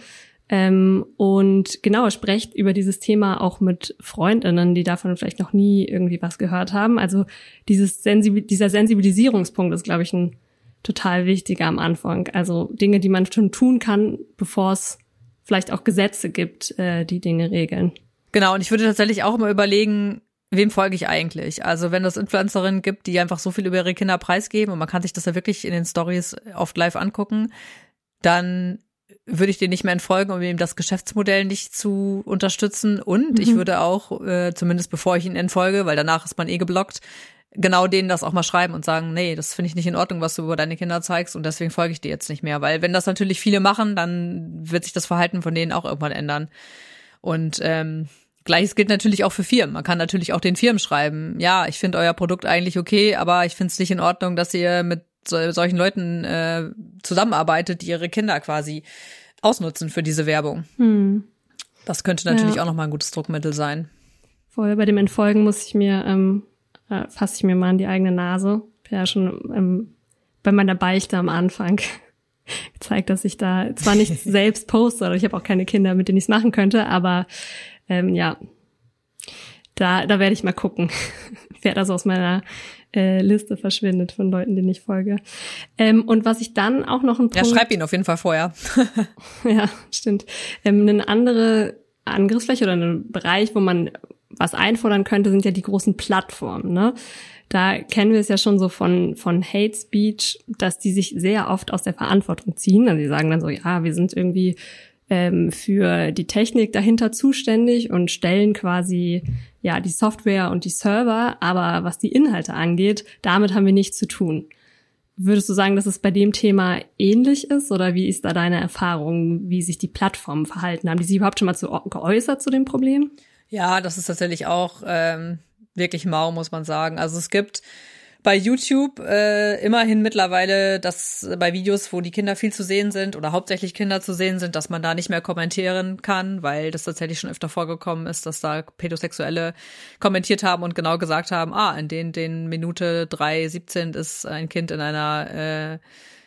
Ähm, und genau, sprecht über dieses Thema auch mit Freundinnen, die davon vielleicht noch nie irgendwie was gehört haben. Also dieses Sensibil dieser Sensibilisierungspunkt ist, glaube ich, ein total wichtiger am Anfang. Also Dinge, die man schon tun kann, bevor es vielleicht auch Gesetze gibt, äh, die Dinge regeln. Genau, und ich würde tatsächlich auch immer überlegen, wem folge ich eigentlich? Also wenn es Influencerinnen gibt, die einfach so viel über ihre Kinder preisgeben und man kann sich das ja wirklich in den Stories oft live angucken, dann würde ich denen nicht mehr entfolgen, um ihm das Geschäftsmodell nicht zu unterstützen. Und mhm. ich würde auch, äh, zumindest bevor ich ihnen entfolge, weil danach ist man eh geblockt, genau denen das auch mal schreiben und sagen, nee, das finde ich nicht in Ordnung, was du über deine Kinder zeigst und deswegen folge ich dir jetzt nicht mehr. Weil wenn das natürlich viele machen, dann wird sich das Verhalten von denen auch irgendwann ändern. Und ähm, Gleiches gilt natürlich auch für Firmen. Man kann natürlich auch den Firmen schreiben, ja, ich finde euer Produkt eigentlich okay, aber ich finde es nicht in Ordnung, dass ihr mit so, solchen Leuten äh, zusammenarbeitet, die ihre Kinder quasi ausnutzen für diese Werbung. Hm. Das könnte natürlich ja. auch nochmal ein gutes Druckmittel sein. Vorher bei dem Entfolgen muss ich mir, ähm, äh, fasse ich mir mal an die eigene Nase. Ich ja schon ähm, bei meiner Beichte am Anfang gezeigt, dass ich da zwar nicht selbst poste oder ich habe auch keine Kinder, mit denen ich es machen könnte, aber ähm, ja, da, da werde ich mal gucken, wer das aus meiner äh, Liste verschwindet von Leuten, denen ich folge. Ähm, und was ich dann auch noch ein Punkt, Ja, schreib ihn auf jeden Fall vorher. ja, stimmt. Ähm, eine andere Angriffsfläche oder ein Bereich, wo man was einfordern könnte, sind ja die großen Plattformen. Ne? Da kennen wir es ja schon so von, von Hate Speech, dass die sich sehr oft aus der Verantwortung ziehen. Also die sagen dann so, ja, wir sind irgendwie ähm, für die Technik dahinter zuständig und stellen quasi ja die Software und die Server, aber was die Inhalte angeht, damit haben wir nichts zu tun. Würdest du sagen, dass es bei dem Thema ähnlich ist oder wie ist da deine Erfahrung, wie sich die Plattformen verhalten? Haben die sich überhaupt schon mal zu, geäußert zu dem Problem? Ja, das ist tatsächlich auch ähm, wirklich mau, muss man sagen. Also es gibt bei YouTube äh, immerhin mittlerweile, dass bei Videos, wo die Kinder viel zu sehen sind oder hauptsächlich Kinder zu sehen sind, dass man da nicht mehr kommentieren kann, weil das tatsächlich schon öfter vorgekommen ist, dass da Pädosexuelle kommentiert haben und genau gesagt haben, ah, in den, den Minute 3,17 ist ein Kind in einer äh,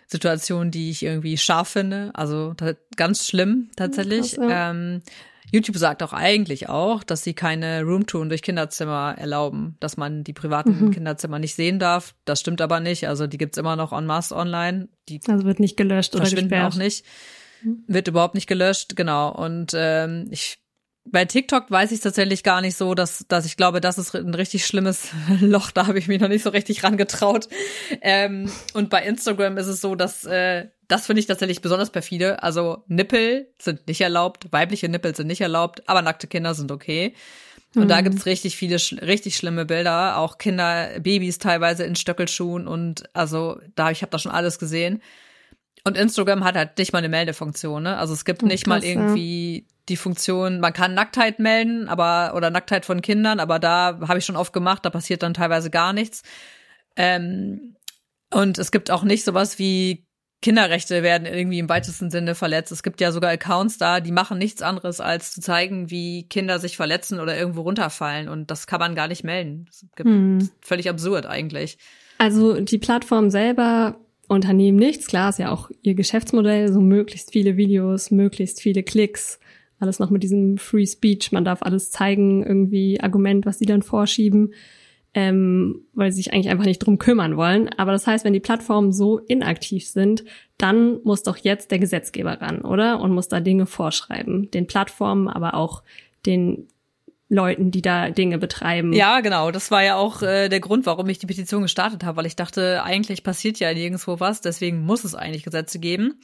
Situation, die ich irgendwie scharf finde. Also ganz schlimm tatsächlich. Krass, ja. ähm, YouTube sagt auch eigentlich auch, dass sie keine Roomtouren durch Kinderzimmer erlauben, dass man die privaten mhm. Kinderzimmer nicht sehen darf. Das stimmt aber nicht. Also die gibt's immer noch en masse online. Die also wird nicht gelöscht oder gesperrt. auch nicht. Mhm. Wird überhaupt nicht gelöscht, genau. Und ähm, ich bei TikTok weiß ich tatsächlich gar nicht so, dass, dass ich glaube, das ist ein richtig schlimmes Loch. Da habe ich mich noch nicht so richtig rangetraut. Ähm, und bei Instagram ist es so, dass äh, das finde ich tatsächlich besonders perfide. Also Nippel sind nicht erlaubt, weibliche Nippel sind nicht erlaubt, aber nackte Kinder sind okay. Und mhm. da gibt's richtig viele, richtig schlimme Bilder, auch Kinder, Babys teilweise in Stöckelschuhen und also da, ich habe da schon alles gesehen. Und Instagram hat halt nicht mal eine Meldefunktion, ne? Also es gibt nicht Krass, mal irgendwie die Funktion, man kann Nacktheit melden, aber oder Nacktheit von Kindern, aber da habe ich schon oft gemacht, da passiert dann teilweise gar nichts. Ähm, und es gibt auch nicht sowas wie Kinderrechte werden irgendwie im weitesten Sinne verletzt. Es gibt ja sogar Accounts da, die machen nichts anderes, als zu zeigen, wie Kinder sich verletzen oder irgendwo runterfallen. Und das kann man gar nicht melden. Das hm. Völlig absurd eigentlich. Also die Plattform selber unternehmen nichts. Klar ist ja auch ihr Geschäftsmodell, so möglichst viele Videos, möglichst viele Klicks. Alles noch mit diesem Free Speech. Man darf alles zeigen, irgendwie Argument, was sie dann vorschieben, ähm, weil sie sich eigentlich einfach nicht drum kümmern wollen. Aber das heißt, wenn die Plattformen so inaktiv sind, dann muss doch jetzt der Gesetzgeber ran, oder? Und muss da Dinge vorschreiben. Den Plattformen, aber auch den Leuten, die da Dinge betreiben. Ja, genau. Das war ja auch äh, der Grund, warum ich die Petition gestartet habe, weil ich dachte, eigentlich passiert ja nirgendwo was, deswegen muss es eigentlich Gesetze geben.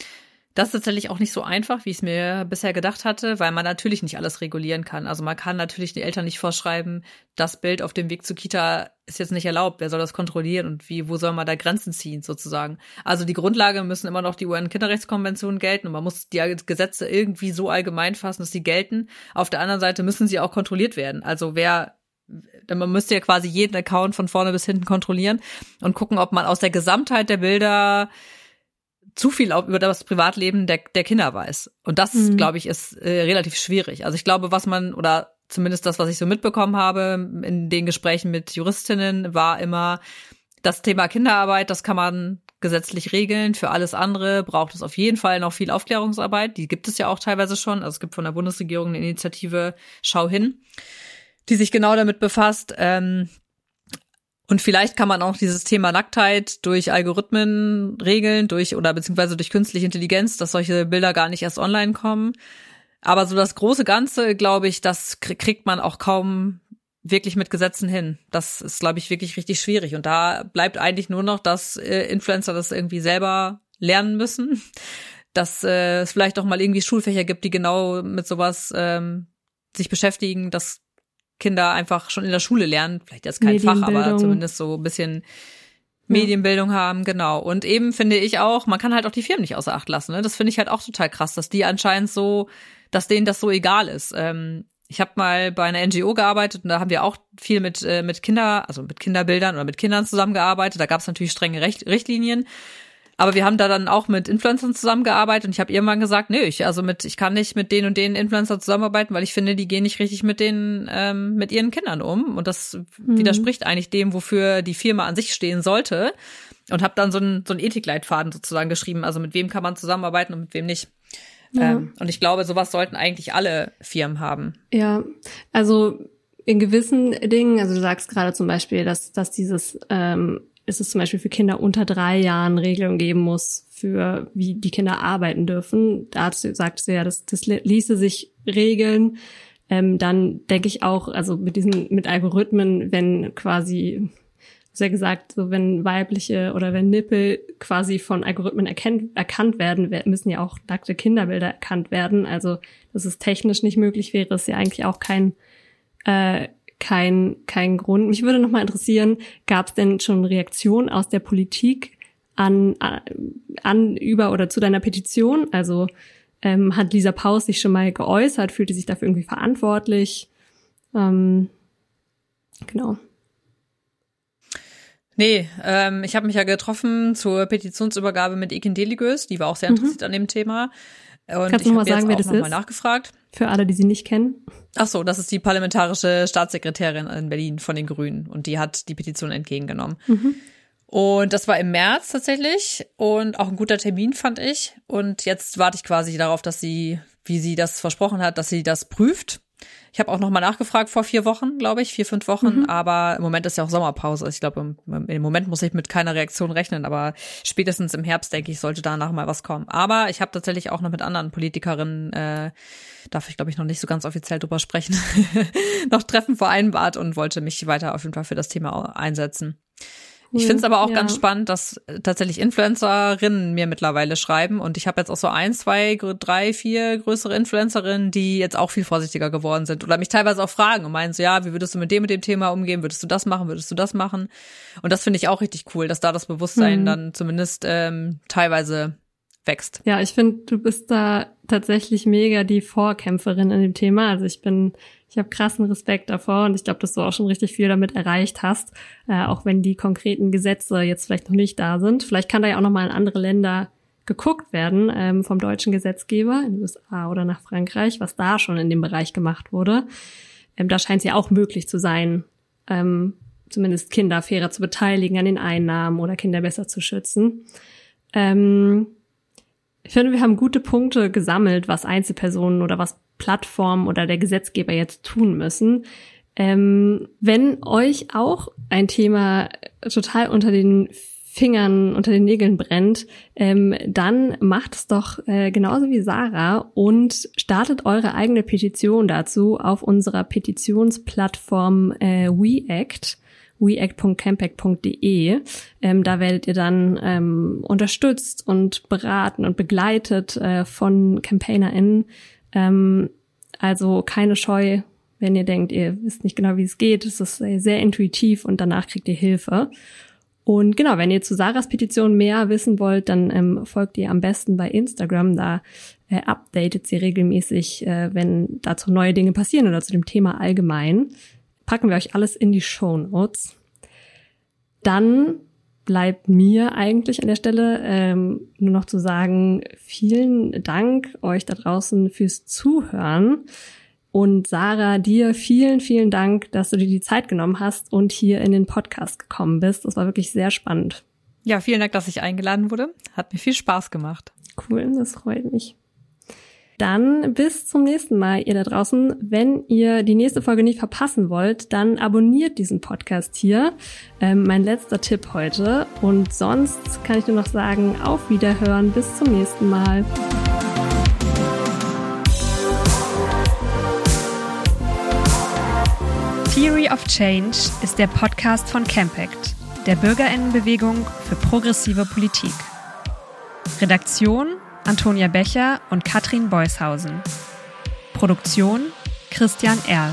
Das ist tatsächlich auch nicht so einfach, wie ich es mir bisher gedacht hatte, weil man natürlich nicht alles regulieren kann. Also man kann natürlich den Eltern nicht vorschreiben, das Bild auf dem Weg zur Kita ist jetzt nicht erlaubt. Wer soll das kontrollieren und wie, wo soll man da Grenzen ziehen sozusagen? Also die Grundlage müssen immer noch die UN-Kinderrechtskonventionen gelten und man muss die Gesetze irgendwie so allgemein fassen, dass sie gelten. Auf der anderen Seite müssen sie auch kontrolliert werden. Also wer man müsste ja quasi jeden Account von vorne bis hinten kontrollieren und gucken, ob man aus der Gesamtheit der Bilder zu viel über das Privatleben der, der Kinder weiß. Und das, mhm. glaube ich, ist äh, relativ schwierig. Also ich glaube, was man, oder zumindest das, was ich so mitbekommen habe in den Gesprächen mit Juristinnen, war immer das Thema Kinderarbeit, das kann man gesetzlich regeln. Für alles andere braucht es auf jeden Fall noch viel Aufklärungsarbeit. Die gibt es ja auch teilweise schon. Also es gibt von der Bundesregierung eine Initiative Schau hin, die sich genau damit befasst. Ähm, und vielleicht kann man auch dieses Thema Nacktheit durch Algorithmen regeln, durch oder beziehungsweise durch künstliche Intelligenz, dass solche Bilder gar nicht erst online kommen. Aber so das große Ganze, glaube ich, das kriegt man auch kaum wirklich mit Gesetzen hin. Das ist, glaube ich, wirklich richtig schwierig. Und da bleibt eigentlich nur noch, dass äh, Influencer das irgendwie selber lernen müssen. Dass äh, es vielleicht auch mal irgendwie Schulfächer gibt, die genau mit sowas ähm, sich beschäftigen, dass Kinder einfach schon in der Schule lernen, vielleicht jetzt kein Fach, aber zumindest so ein bisschen Medienbildung haben, genau. Und eben finde ich auch, man kann halt auch die Firmen nicht außer Acht lassen. Ne? Das finde ich halt auch total krass, dass die anscheinend so, dass denen das so egal ist. Ähm, ich habe mal bei einer NGO gearbeitet und da haben wir auch viel mit äh, mit Kinder, also mit Kinderbildern oder mit Kindern zusammengearbeitet. Da gab es natürlich strenge Recht, Richtlinien. Aber wir haben da dann auch mit Influencern zusammengearbeitet und ich habe irgendwann gesagt, nö, ich also mit ich kann nicht mit den und den Influencern zusammenarbeiten, weil ich finde, die gehen nicht richtig mit den ähm, mit ihren Kindern um und das mhm. widerspricht eigentlich dem, wofür die Firma an sich stehen sollte. Und habe dann so einen so einen Ethikleitfaden sozusagen geschrieben, also mit wem kann man zusammenarbeiten und mit wem nicht. Ja. Ähm, und ich glaube, sowas sollten eigentlich alle Firmen haben. Ja, also in gewissen Dingen, also du sagst gerade zum Beispiel, dass, dass dieses, ähm, ist es zum Beispiel für Kinder unter drei Jahren Regelungen geben muss, für wie die Kinder arbeiten dürfen. Da sagst du ja, das, das ließe sich regeln. Ähm, dann denke ich auch, also mit diesen, mit Algorithmen, wenn quasi ja gesagt, so wenn weibliche oder wenn Nippel quasi von Algorithmen erkennt, erkannt werden, müssen ja auch nackte Kinderbilder erkannt werden. Also, dass es technisch nicht möglich wäre, ist ja eigentlich auch kein, äh, kein, kein Grund. Mich würde noch mal interessieren, gab es denn schon Reaktionen aus der Politik an, an, über oder zu deiner Petition? Also, ähm, hat Lisa Paus sich schon mal geäußert? Fühlte sich dafür irgendwie verantwortlich? Ähm, genau. Nee, ähm, ich habe mich ja getroffen zur Petitionsübergabe mit Ekin Deligös, die war auch sehr mhm. interessiert mhm. an dem Thema. Und Kannst du mal sagen, wer das ist? Mal nachgefragt. Für alle, die sie nicht kennen. Ach so, das ist die parlamentarische Staatssekretärin in Berlin von den Grünen und die hat die Petition entgegengenommen. Mhm. Und das war im März tatsächlich und auch ein guter Termin fand ich. Und jetzt warte ich quasi darauf, dass sie, wie sie das versprochen hat, dass sie das prüft ich habe auch noch mal nachgefragt vor vier Wochen, glaube ich, vier, fünf Wochen. Mhm. Aber im Moment ist ja auch Sommerpause. Ich glaube, im, im, Moment muss ich mit keiner Reaktion rechnen. Aber spätestens im Herbst, denke ich, sollte danach mal was kommen. Aber ich habe tatsächlich auch noch mit anderen Politikerinnen, äh, darf ich, glaube ich, noch nicht so ganz offiziell drüber sprechen, noch Treffen vereinbart und wollte mich weiter auf jeden Fall für das Thema einsetzen. Ich finde es aber auch ja. ganz spannend, dass äh, tatsächlich Influencerinnen mir mittlerweile schreiben und ich habe jetzt auch so ein, zwei, drei, vier größere Influencerinnen, die jetzt auch viel vorsichtiger geworden sind oder mich teilweise auch fragen und meinen so, ja, wie würdest du mit dem mit dem Thema umgehen? Würdest du das machen? Würdest du das machen? Und das finde ich auch richtig cool, dass da das Bewusstsein mhm. dann zumindest ähm, teilweise wächst. Ja, ich finde, du bist da tatsächlich mega die Vorkämpferin in dem Thema. Also ich bin ich habe krassen Respekt davor und ich glaube, dass du auch schon richtig viel damit erreicht hast, äh, auch wenn die konkreten Gesetze jetzt vielleicht noch nicht da sind. Vielleicht kann da ja auch noch mal in andere Länder geguckt werden ähm, vom deutschen Gesetzgeber in den USA oder nach Frankreich, was da schon in dem Bereich gemacht wurde. Ähm, da scheint es ja auch möglich zu sein, ähm, zumindest Kinder fairer zu beteiligen an den Einnahmen oder Kinder besser zu schützen. Ähm, ich finde, wir haben gute Punkte gesammelt, was Einzelpersonen oder was Plattformen oder der Gesetzgeber jetzt tun müssen. Ähm, wenn euch auch ein Thema total unter den Fingern, unter den Nägeln brennt, ähm, dann macht es doch äh, genauso wie Sarah und startet eure eigene Petition dazu auf unserer Petitionsplattform äh, WeAct weact.campact.de. Ähm, da werdet ihr dann ähm, unterstützt und beraten und begleitet äh, von CampaignerInnen, ähm, also keine Scheu, wenn ihr denkt, ihr wisst nicht genau, wie es geht. Es ist sehr intuitiv und danach kriegt ihr Hilfe. Und genau, wenn ihr zu Sarahs Petition mehr wissen wollt, dann ähm, folgt ihr am besten bei Instagram. Da äh, updatet sie regelmäßig, äh, wenn dazu neue Dinge passieren oder zu dem Thema allgemein. Packen wir euch alles in die Show Notes. Dann bleibt mir eigentlich an der Stelle ähm, nur noch zu sagen, vielen Dank euch da draußen fürs Zuhören. Und Sarah, dir vielen, vielen Dank, dass du dir die Zeit genommen hast und hier in den Podcast gekommen bist. Das war wirklich sehr spannend. Ja, vielen Dank, dass ich eingeladen wurde. Hat mir viel Spaß gemacht. Cool, das freut mich. Dann bis zum nächsten Mal, ihr da draußen. Wenn ihr die nächste Folge nicht verpassen wollt, dann abonniert diesen Podcast hier. Ähm, mein letzter Tipp heute. Und sonst kann ich nur noch sagen, auf Wiederhören. Bis zum nächsten Mal. Theory of Change ist der Podcast von Campact, der Bürgerinnenbewegung für progressive Politik. Redaktion Antonia Becher und Katrin Beushausen. Produktion Christian Erl.